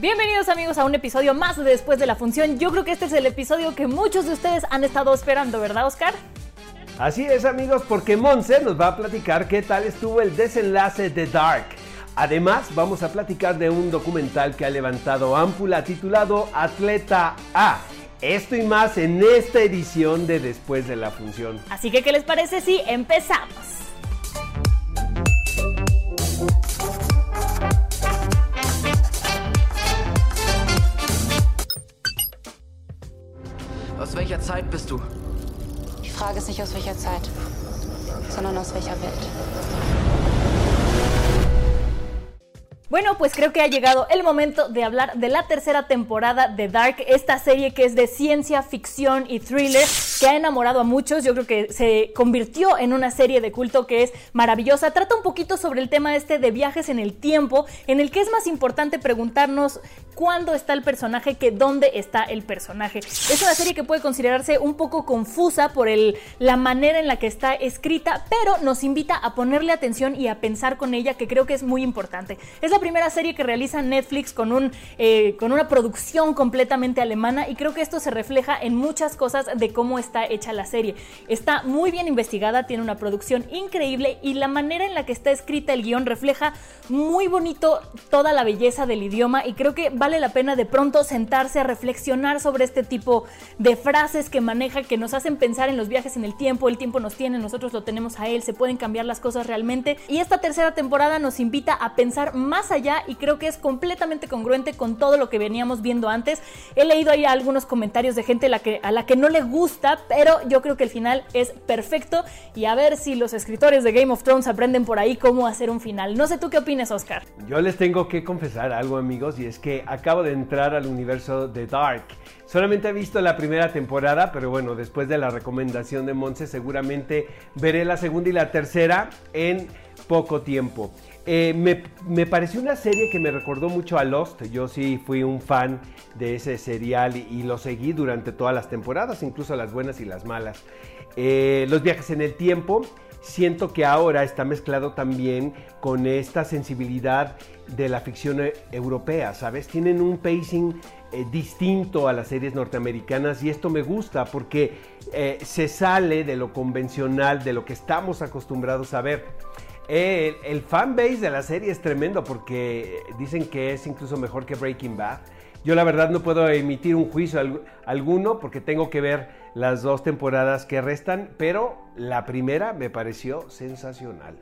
Bienvenidos amigos a un episodio más de después de la función. Yo creo que este es el episodio que muchos de ustedes han estado esperando, ¿verdad, Oscar? Así es amigos, porque Monse nos va a platicar qué tal estuvo el desenlace de Dark. Además, vamos a platicar de un documental que ha levantado ámpula titulado Atleta A. Esto y más en esta edición de Después de la Función. Así que, ¿qué les parece si empezamos? Bist du? Die Frage ist nicht aus welcher Zeit, sondern aus welcher Welt. Bueno, pues creo que ha llegado el momento de hablar de la tercera temporada de Dark, esta serie que es de ciencia ficción y thriller que ha enamorado a muchos. Yo creo que se convirtió en una serie de culto que es maravillosa. Trata un poquito sobre el tema este de viajes en el tiempo, en el que es más importante preguntarnos cuándo está el personaje que dónde está el personaje. Es una serie que puede considerarse un poco confusa por la manera en la que está escrita, pero nos invita a ponerle atención y a pensar con ella, que creo que es muy importante. Es la primera serie que realiza Netflix con, eh, con una producción completamente alemana y creo que esto se refleja en muchas cosas de cómo está hecha la serie. Está muy bien investigada, tiene una producción increíble y la manera en la que está escrita el guion refleja muy bonito toda la belleza del idioma y creo que vale la pena de pronto sentarse a reflexionar sobre este tipo de frases que maneja que nos hacen pensar en los viajes en el tiempo, el tiempo nos tiene, nosotros lo tenemos a él, se pueden cambiar las cosas realmente y esta tercera temporada nos invita a pensar más allá y creo que es completamente congruente con todo lo que veníamos viendo antes. He leído ahí algunos comentarios de gente a la que, a la que no le gusta, pero yo creo que el final es perfecto y a ver si los escritores de Game of Thrones aprenden por ahí cómo hacer un final. No sé tú qué opinas, Oscar. Yo les tengo que confesar algo amigos y es que acabo de entrar al universo de Dark. Solamente he visto la primera temporada, pero bueno, después de la recomendación de Monse seguramente veré la segunda y la tercera en poco tiempo. Eh, me, pareció una serie que me recordó mucho a Lost. Yo sí fui un fan de ese serial y, lo seguí durante todas las temporadas, incluso las buenas y las malas. Eh, los viajes en el tiempo, siento que ahora está mezclado también con esta sensibilidad de la ficción eh, europea, ¿sabes? Tienen un pacing distinto a las series norteamericanas y esto me gusta porque se sale de lo convencional, de lo que estamos acostumbrados a ver. El, el fanbase de la serie es tremendo porque dicen que es incluso mejor que Breaking Bad. Yo la verdad no puedo emitir un juicio al- alguno porque tengo que ver las dos temporadas que restan, pero la primera me pareció sensacional.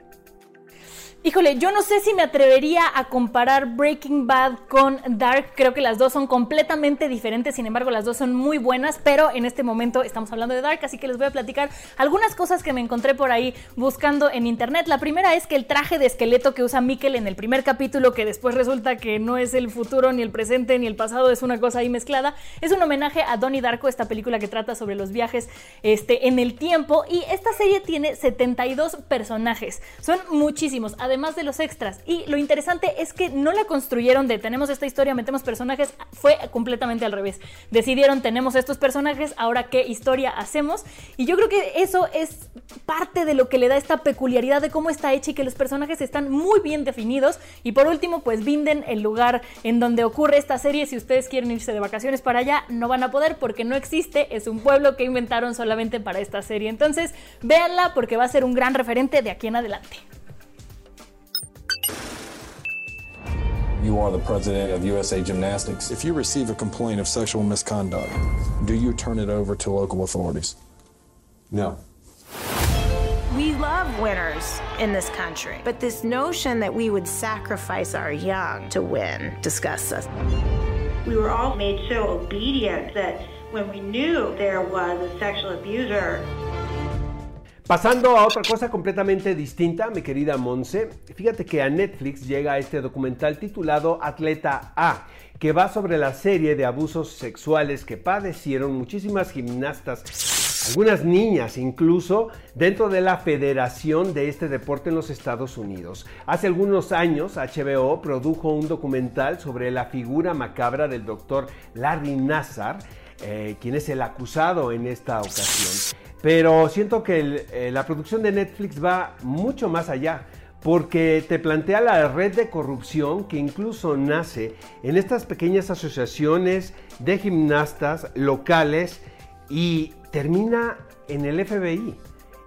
Híjole, yo no sé si me atrevería a comparar Breaking Bad con Dark. Creo que las dos son completamente diferentes, sin embargo las dos son muy buenas, pero en este momento estamos hablando de Dark, así que les voy a platicar algunas cosas que me encontré por ahí buscando en internet. La primera es que el traje de esqueleto que usa Mikkel en el primer capítulo, que después resulta que no es el futuro, ni el presente, ni el pasado, es una cosa ahí mezclada, es un homenaje a Donnie Darko, esta película que trata sobre los viajes este, en el tiempo. Y esta serie tiene 72 personajes, son muchísimos. Además de los extras. Y lo interesante es que no la construyeron de tenemos esta historia, metemos personajes, fue completamente al revés. Decidieron tenemos estos personajes, ahora qué historia hacemos. Y yo creo que eso es parte de lo que le da esta peculiaridad de cómo está hecha y que los personajes están muy bien definidos. Y por último, pues Vinden, el lugar en donde ocurre esta serie. Si ustedes quieren irse de vacaciones para allá, no van a poder porque no existe. Es un pueblo que inventaron solamente para esta serie. Entonces, véanla porque va a ser un gran referente de aquí en adelante. You are the president of USA Gymnastics. If you receive a complaint of sexual misconduct, do you turn it over to local authorities? No. We love winners in this country, but this notion that we would sacrifice our young to win disgusts us. We were all made so obedient that when we knew there was a sexual abuser, Pasando a otra cosa completamente distinta, mi querida Monse, fíjate que a Netflix llega este documental titulado Atleta A, que va sobre la serie de abusos sexuales que padecieron muchísimas gimnastas, algunas niñas incluso, dentro de la federación de este deporte en los Estados Unidos. Hace algunos años HBO produjo un documental sobre la figura macabra del doctor Larry Nassar, eh, quien es el acusado en esta ocasión. Pero siento que eh, la producción de Netflix va mucho más allá, porque te plantea la red de corrupción que incluso nace en estas pequeñas asociaciones de gimnastas locales y termina en el FBI.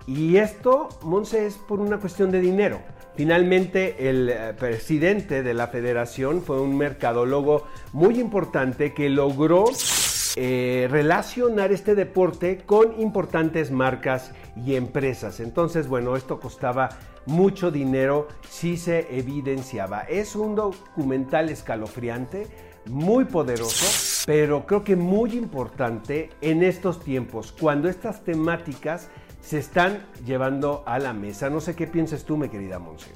Y esto, Monse, es por una cuestión de dinero. Finalmente, el eh, presidente de la federación fue un mercadólogo muy importante que logró eh, relacionar este deporte con importantes marcas y empresas. Entonces, bueno, esto costaba mucho dinero si se evidenciaba. Es un documental escalofriante, muy poderoso, pero creo que muy importante en estos tiempos, cuando estas temáticas se están llevando a la mesa. No sé qué piensas tú, mi querida Monse.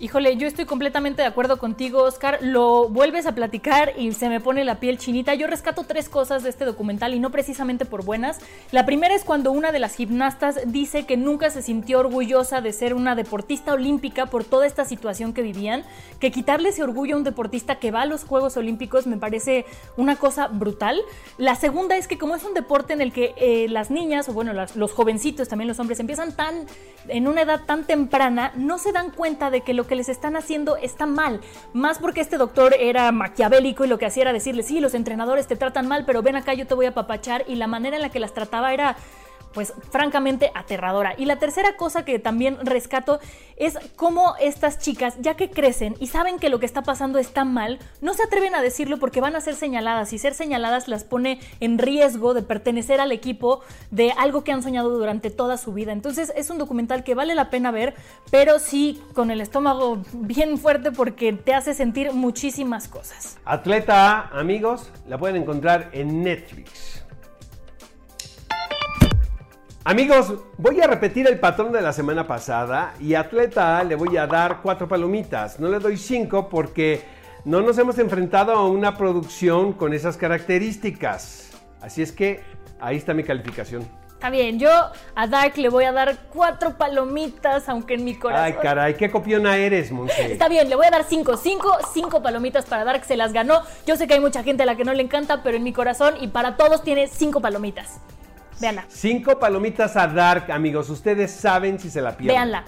Híjole, yo estoy completamente de acuerdo contigo, Oscar. Lo vuelves a platicar y se me pone la piel chinita. Yo rescato tres cosas de este documental y no precisamente por buenas. La primera es cuando una de las gimnastas dice que nunca se sintió orgullosa de ser una deportista olímpica por toda esta situación que vivían. Que quitarle ese orgullo a un deportista que va a los Juegos Olímpicos me parece una cosa brutal. La segunda es que como es un deporte en el que eh, las niñas, o bueno, los jovencitos, también los hombres, empiezan tan, en una edad tan temprana, no se dan cuenta de que lo que les están haciendo está mal. Más porque este doctor era maquiavélico y lo que hacía era decirle, sí, los entrenadores te tratan mal, pero ven acá, yo te voy a papachar. Y la manera en la que las trataba era pues francamente aterradora. Y la tercera cosa que también rescato es cómo estas chicas, ya que crecen y saben que lo que está pasando está mal, no se atreven a decirlo porque van a ser señaladas y ser señaladas las pone en riesgo de pertenecer al equipo de algo que han soñado durante toda su vida. Entonces es un documental que vale la pena ver, pero sí con el estómago bien fuerte porque te hace sentir muchísimas cosas. Atleta amigos, la pueden encontrar en Netflix. Amigos, voy a repetir el patrón de la semana pasada y Atleta le voy a dar cuatro palomitas. No le doy cinco porque no nos hemos enfrentado a una producción con esas características. Así es que ahí está mi calificación. Está bien, yo a Dark le voy a dar cuatro palomitas, aunque en mi corazón. Ay, caray, qué copiona eres, Monse. Está bien, le voy a dar cinco, cinco, cinco palomitas para Dark, se las ganó. Yo sé que hay mucha gente a la que no le encanta, pero en mi corazón y para todos tiene cinco palomitas. Veanla. Cinco palomitas a Dark, amigos. Ustedes saben si se la pierden. Veanla.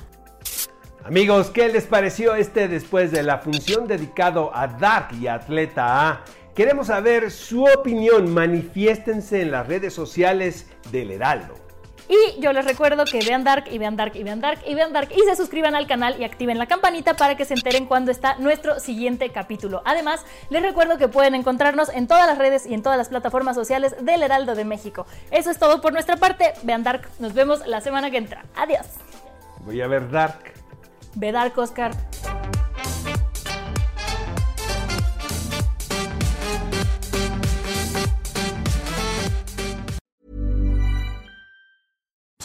Amigos, ¿qué les pareció este después de la función dedicado a Dark y Atleta A? Queremos saber su opinión. Manifiéstense en las redes sociales del Heraldo. Y yo les recuerdo que vean Dark y vean Dark y vean Dark y vean Dark y se suscriban al canal y activen la campanita para que se enteren cuando está nuestro siguiente capítulo. Además, les recuerdo que pueden encontrarnos en todas las redes y en todas las plataformas sociales del Heraldo de México. Eso es todo por nuestra parte. Vean Dark. Nos vemos la semana que entra. Adiós. Voy a ver Dark. Ve Dark, Oscar.